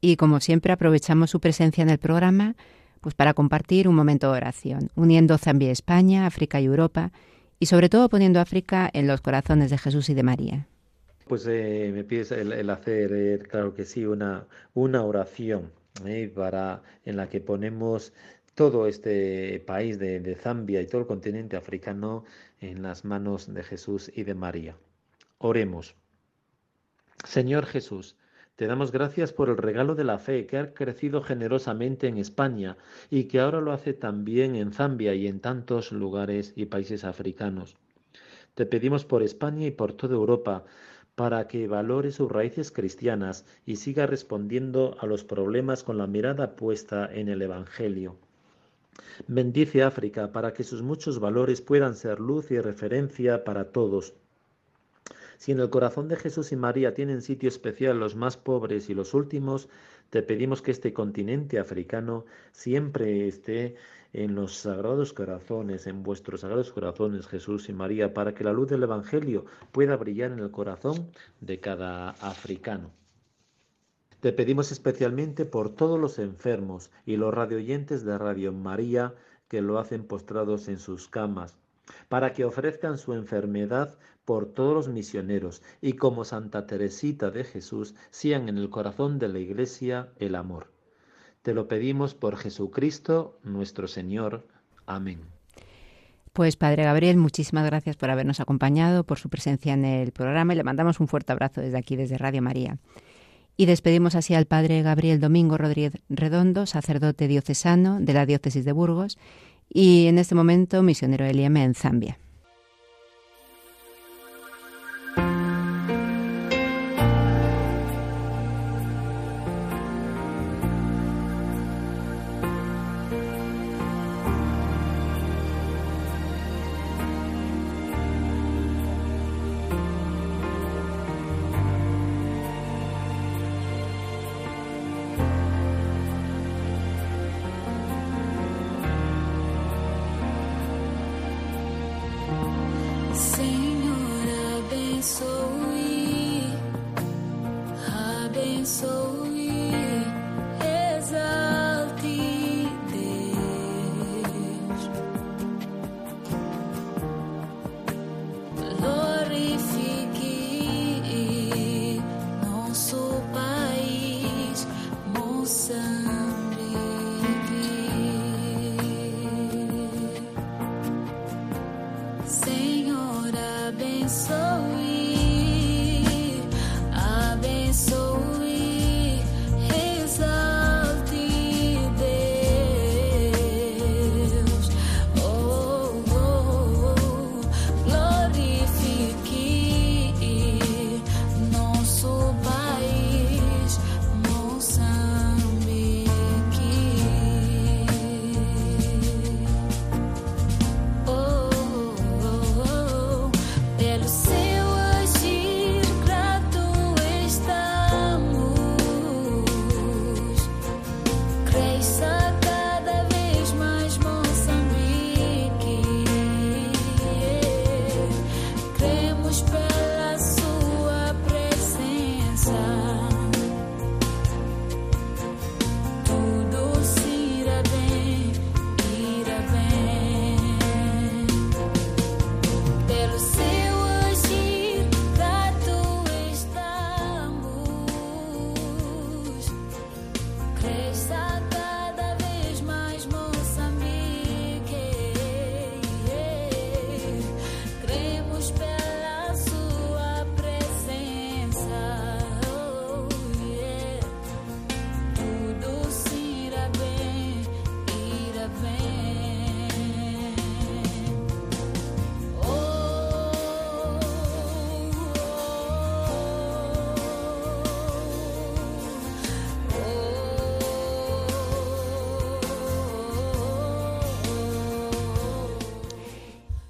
Y como siempre aprovechamos su presencia en el programa pues para compartir un momento de oración uniendo Zambia España África y Europa y sobre todo poniendo África en los corazones de Jesús y de María pues eh, me pides el, hacer, eh, claro que sí, una, una oración eh, para, en la que ponemos todo este país de, de Zambia y todo el continente africano en las manos de Jesús y de María. Oremos. Señor Jesús, te damos gracias por el regalo de la fe que ha crecido generosamente en España y que ahora lo hace también en Zambia y en tantos lugares y países africanos. Te pedimos por España y por toda Europa para que valore sus raíces cristianas y siga respondiendo a los problemas con la mirada puesta en el Evangelio. Bendice África para que sus muchos valores puedan ser luz y referencia para todos. Si en el corazón de Jesús y María tienen sitio especial los más pobres y los últimos, te pedimos que este continente africano siempre esté en los sagrados corazones, en vuestros sagrados corazones, Jesús y María, para que la luz del Evangelio pueda brillar en el corazón de cada africano. Te pedimos especialmente por todos los enfermos y los radioyentes de Radio María que lo hacen postrados en sus camas, para que ofrezcan su enfermedad por todos los misioneros y como Santa Teresita de Jesús sean en el corazón de la Iglesia el amor. Te lo pedimos por Jesucristo nuestro Señor. Amén. Pues Padre Gabriel, muchísimas gracias por habernos acompañado, por su presencia en el programa y le mandamos un fuerte abrazo desde aquí, desde Radio María. Y despedimos así al Padre Gabriel Domingo Rodríguez Redondo, sacerdote diocesano de la diócesis de Burgos y en este momento misionero del en Zambia. so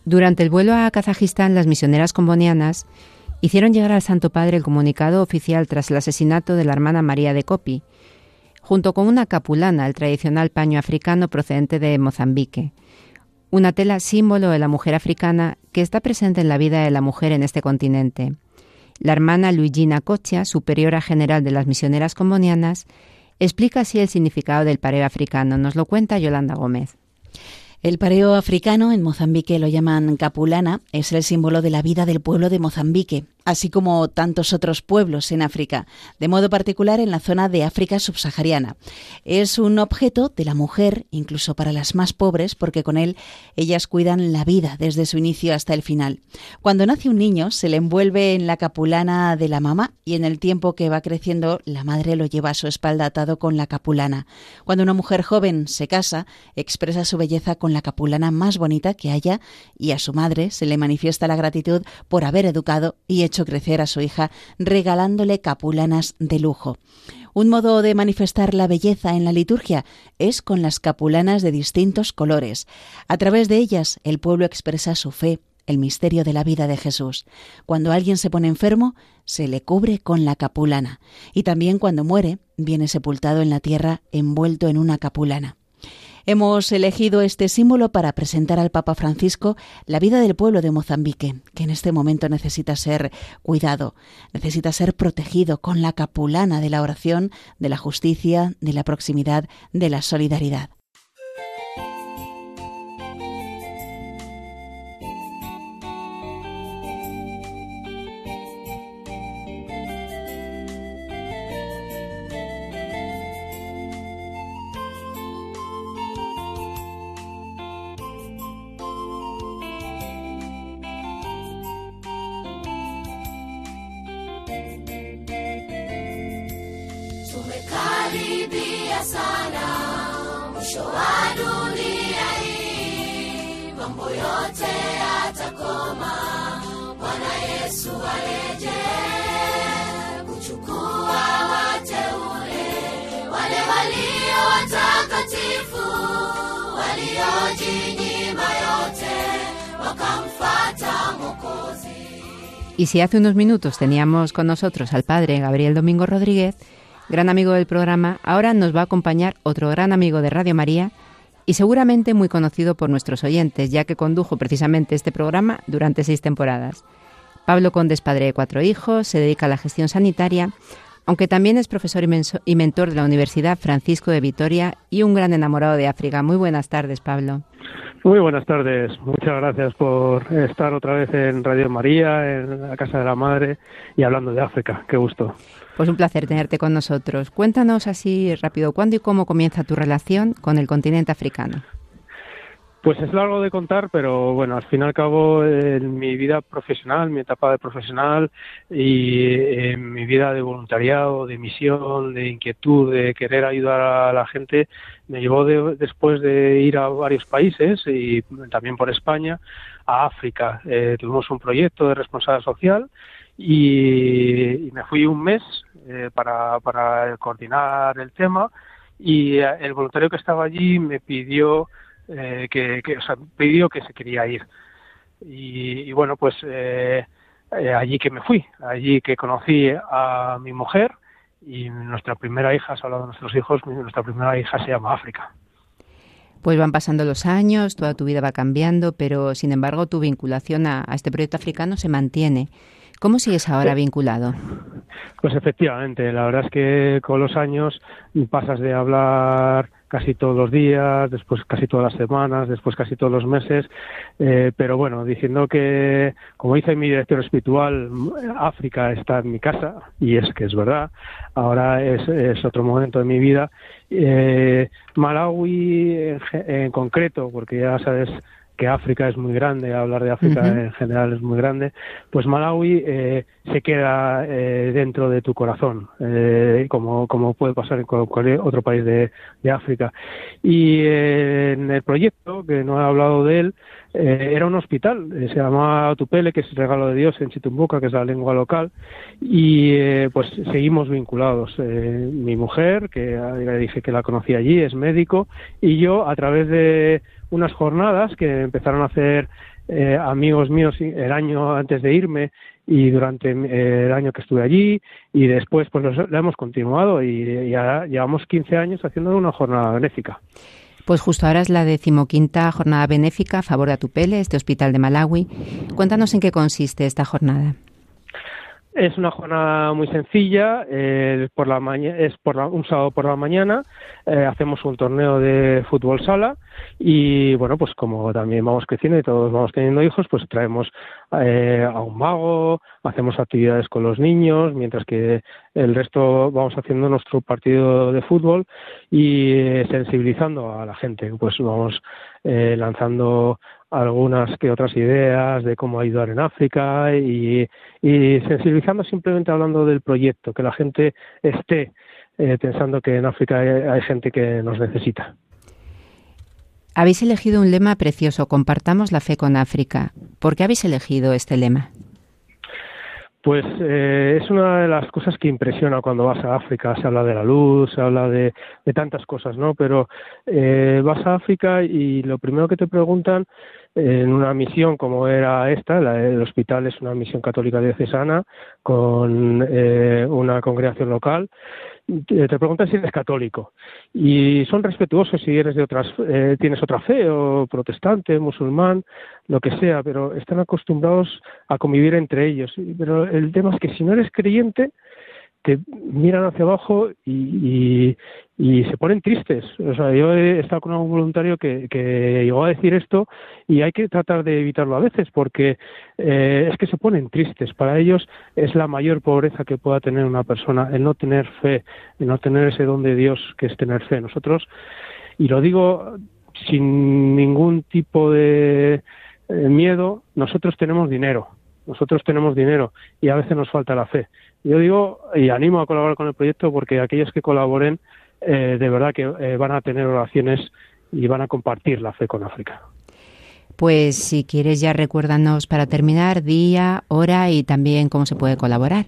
Durante el vuelo a Kazajistán, las misioneras combonianas hicieron llegar al Santo Padre el comunicado oficial tras el asesinato de la hermana María de Copi, junto con una capulana, el tradicional paño africano procedente de Mozambique, una tela símbolo de la mujer africana que está presente en la vida de la mujer en este continente. La hermana Luigina Cocha, superiora general de las misioneras combonianas, explica así el significado del pareo africano. Nos lo cuenta Yolanda Gómez. El pareo africano, en Mozambique lo llaman capulana, es el símbolo de la vida del pueblo de Mozambique así como tantos otros pueblos en África, de modo particular en la zona de África subsahariana. Es un objeto de la mujer, incluso para las más pobres, porque con él ellas cuidan la vida desde su inicio hasta el final. Cuando nace un niño, se le envuelve en la capulana de la mamá y en el tiempo que va creciendo, la madre lo lleva a su espalda atado con la capulana. Cuando una mujer joven se casa, expresa su belleza con la capulana más bonita que haya y a su madre se le manifiesta la gratitud por haber educado y hecho crecer a su hija regalándole capulanas de lujo. Un modo de manifestar la belleza en la liturgia es con las capulanas de distintos colores. A través de ellas el pueblo expresa su fe, el misterio de la vida de Jesús. Cuando alguien se pone enfermo, se le cubre con la capulana, y también cuando muere, viene sepultado en la tierra envuelto en una capulana. Hemos elegido este símbolo para presentar al Papa Francisco la vida del pueblo de Mozambique, que en este momento necesita ser cuidado, necesita ser protegido con la capulana de la oración, de la justicia, de la proximidad, de la solidaridad. Y si hace unos minutos teníamos con nosotros al padre Gabriel Domingo Rodríguez, gran amigo del programa, ahora nos va a acompañar otro gran amigo de Radio María y seguramente muy conocido por nuestros oyentes, ya que condujo precisamente este programa durante seis temporadas. Pablo Conde es padre de cuatro hijos, se dedica a la gestión sanitaria, aunque también es profesor y mentor de la Universidad Francisco de Vitoria y un gran enamorado de África. Muy buenas tardes, Pablo. Muy buenas tardes. Muchas gracias por estar otra vez en Radio María, en la Casa de la Madre y hablando de África. Qué gusto. Pues un placer tenerte con nosotros. Cuéntanos así rápido, ¿cuándo y cómo comienza tu relación con el continente africano? Pues es largo de contar, pero bueno, al fin y al cabo en mi vida profesional, mi etapa de profesional y en mi vida de voluntariado, de misión, de inquietud, de querer ayudar a la gente, me llevó después de ir a varios países y también por España a África. Eh, tuvimos un proyecto de responsabilidad social y, me fui un mes eh, para, para coordinar el tema y eh, el voluntario que estaba allí me pidió eh, que, o sea, pidió que se quería ir. Y, bueno, pues eh, eh, allí que me fui, allí que conocí a mi mujer y nuestra primera hija, has hablado de nuestros hijos, nuestra primera hija se llama África. Pues van pasando los años, toda tu vida va cambiando, pero sin embargo tu vinculación a este proyecto africano se mantiene. ¿Cómo sigues ahora vinculado? Pues efectivamente, la verdad es que con los años pasas de hablar casi todos los días, después casi todas las semanas, después casi todos los meses, eh, pero bueno, diciendo que, como dice mi director espiritual, África está en mi casa, y es que es verdad, ahora es, es otro momento de mi vida. Eh, Malawi en, en concreto, porque ya sabes que África es muy grande, hablar de África en general es muy grande, pues Malawi eh, se queda eh, dentro de tu corazón, eh, como, como puede pasar en cualquier otro país de, de África. Y en el proyecto, que no he hablado de él, era un hospital, se llamaba Tupele, que es el regalo de Dios en Chitumbuca, que es la lengua local, y pues seguimos vinculados. mi mujer, que ya dije que la conocí allí, es médico, y yo a través de unas jornadas que empezaron a hacer eh, amigos míos el año antes de irme y durante el año que estuve allí y después pues lo, hemos continuado y ya llevamos 15 años haciendo una jornada benéfica. Pues justo ahora es la decimoquinta jornada benéfica a favor de Atupele, este hospital de Malawi. Cuéntanos en qué consiste esta jornada. Es una jornada muy sencilla, eh, por la es por un sábado por la mañana, eh, hacemos un torneo de fútbol sala y bueno, pues como también vamos creciendo y todos vamos teniendo hijos, pues traemos eh, a un mago, hacemos actividades con los niños, mientras que el resto vamos haciendo nuestro partido de fútbol y sensibilizando a la gente, pues vamos lanzando algunas que otras ideas de cómo ayudar en África y, sensibilizando simplemente hablando del proyecto, que la gente esté eh, pensando que en África hay, gente que nos necesita. Habéis elegido un lema precioso, compartamos la fe con África. ¿Por qué habéis elegido este lema? Pues eh, es una de las cosas que impresiona cuando vas a África. Se habla de la luz, se habla de, tantas cosas, ¿no? Pero eh, vas a África y lo primero que te preguntan en una misión como era esta, el hospital es una misión católica diocesana con eh, una congregación local, te preguntan si eres católico. Y son respetuosos si eres de otras eh, tienes otra fe o protestante musulmán lo que sea pero están acostumbrados a convivir entre ellos. Pero el tema es que si no eres creyente te miran hacia abajo y, y, se ponen tristes. O sea, yo he estado con un voluntario que, que, llegó a decir esto y hay que tratar de evitarlo a veces porque eh, es que se ponen tristes. Para ellos es la mayor pobreza que pueda tener una persona, el no tener fe, el no tener ese don de Dios que es tener fe. Nosotros, y lo digo sin ningún tipo de eh, miedo, nosotros tenemos dinero. Nosotros tenemos dinero y a veces nos falta la fe yo digo y animo a colaborar con el proyecto porque aquellos que colaboren eh, de verdad que eh, van a tener oraciones y van a compartir la fe con África. Pues si quieres ya recuérdanos para terminar día, hora y también cómo se puede colaborar.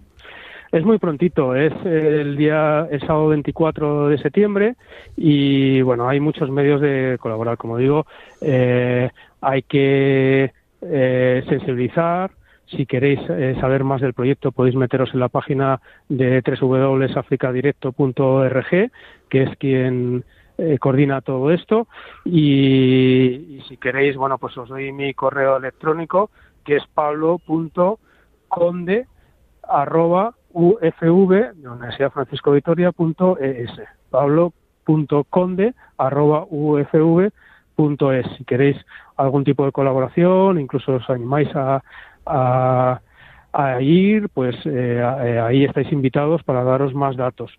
Es muy prontito, es el día, el sábado 24 de septiembre y bueno, hay muchos medios de colaborar, como digo, eh, hay que sensibilizar, si queréis eh, saber más del proyecto podéis meteros en la página de www.africadirecto.org, que es quien eh, coordina todo esto. Y, si queréis, bueno, pues os doy mi correo electrónico, que es pablo.conde arroba de Universidad Francisco Vitoria.es. Pablo.conde arroba Si queréis algún tipo de colaboración, incluso os animáis a, a, ir, pues eh, eh, ahí estáis invitados para daros más datos.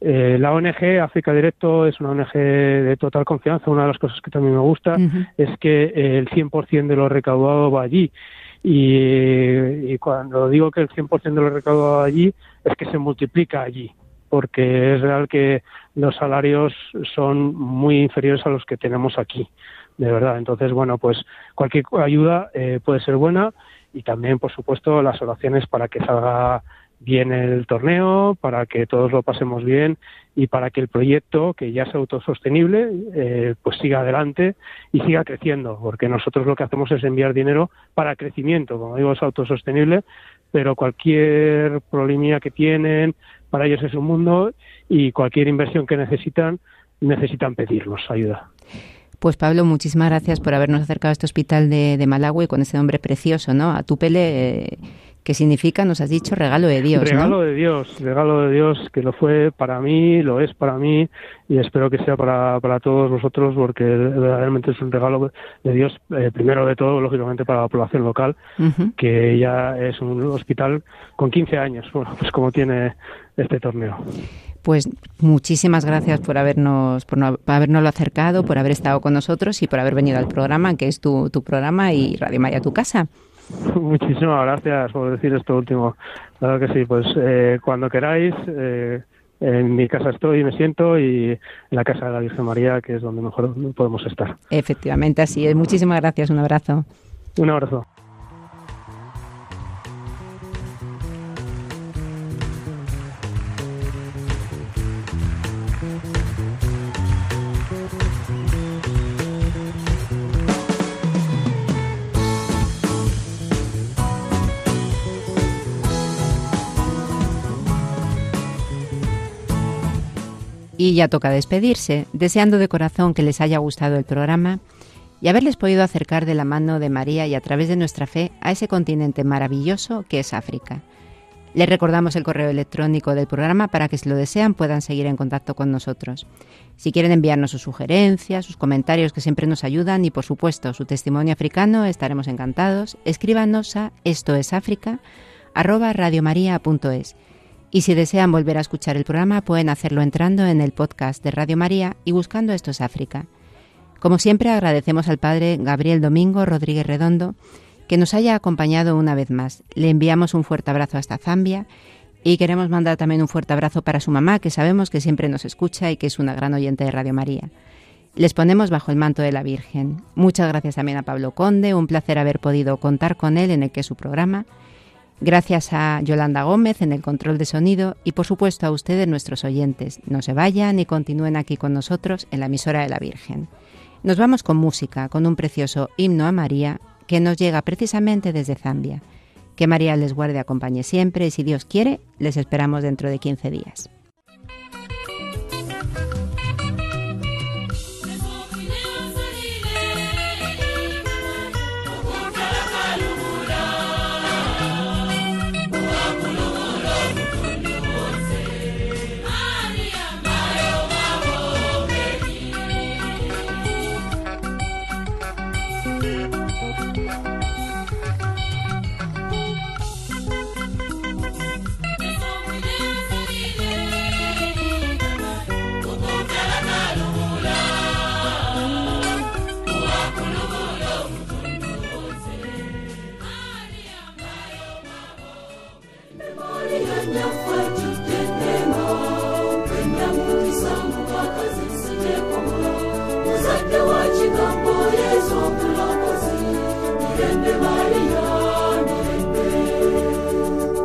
Eh, la ONG África Directo es una ONG de total confianza. Una de las cosas que también me gusta es que el 100% de lo recaudado va allí. Y, y, cuando digo que el 100% de lo recaudado va allí, es que se multiplica allí porque es real que los salarios son muy inferiores a los que tenemos aquí, de verdad. Entonces, bueno, pues cualquier ayuda puede ser buena y también, por supuesto, las oraciones para que salga bien el torneo, para que todos lo pasemos bien y para que el proyecto, que ya es autosostenible, eh, pues siga adelante y siga creciendo, porque nosotros lo que hacemos es enviar dinero para crecimiento, como digo, es autosostenible, pero cualquier problemilla que tienen, para ellos es un mundo y cualquier inversión que necesitan, necesitan pedirnos ayuda. Pues Pablo, muchísimas gracias por habernos acercado a este hospital de, de Malawi con ese nombre precioso, ¿no? A tu pele, eh, que significa, nos has dicho, regalo de Dios. Regalo de Dios, regalo de Dios, que lo fue para mí, lo es para mí y espero que sea para, para todos vosotros porque verdaderamente es un regalo de Dios, eh, primero de todo, lógicamente, para la población local, que ya es un hospital con 15 años, bueno, pues como tiene este torneo. Pues muchísimas gracias por habernos, por, no, habernoslo acercado, por haber estado con nosotros y por haber venido al programa, que es tu, tu programa y Radio Maya tu casa. Muchísimas gracias por decir esto último. Claro que sí, pues eh, cuando queráis, eh, en mi casa estoy y me siento y en la casa de la Virgen María, que es donde mejor podemos estar. Efectivamente, así es. Muchísimas gracias. Un abrazo. Un abrazo. Y ya toca despedirse, deseando de corazón que les haya gustado el programa y haberles podido acercar de la mano de María y a través de nuestra fe a ese continente maravilloso que es África. Les recordamos el correo electrónico del programa para que si lo desean puedan seguir en contacto con nosotros. Si quieren enviarnos sus sugerencias, sus comentarios que siempre nos ayudan y por supuesto su testimonio africano, estaremos encantados. Escríbanos a esto es y si desean volver a escuchar el programa pueden hacerlo entrando en el podcast de Radio María y buscando Esto es África. Como siempre agradecemos al padre Gabriel Domingo Rodríguez Redondo que nos haya acompañado una vez más. Le enviamos un fuerte abrazo hasta Zambia y queremos mandar también un fuerte abrazo para su mamá, que sabemos que siempre nos escucha y que es una gran oyente de Radio María. Les ponemos bajo el manto de la Virgen. Muchas gracias también a Pablo Conde, un placer haber podido contar con él en el que es su programa. Gracias a Yolanda Gómez en el control de sonido y por supuesto a ustedes nuestros oyentes. No se vayan y continúen aquí con nosotros en la emisora de la Virgen. Nos vamos con música, con un precioso himno a María que nos llega precisamente desde Zambia. Que María les guarde acompañe siempre y si Dios quiere, les esperamos dentro de 15 días.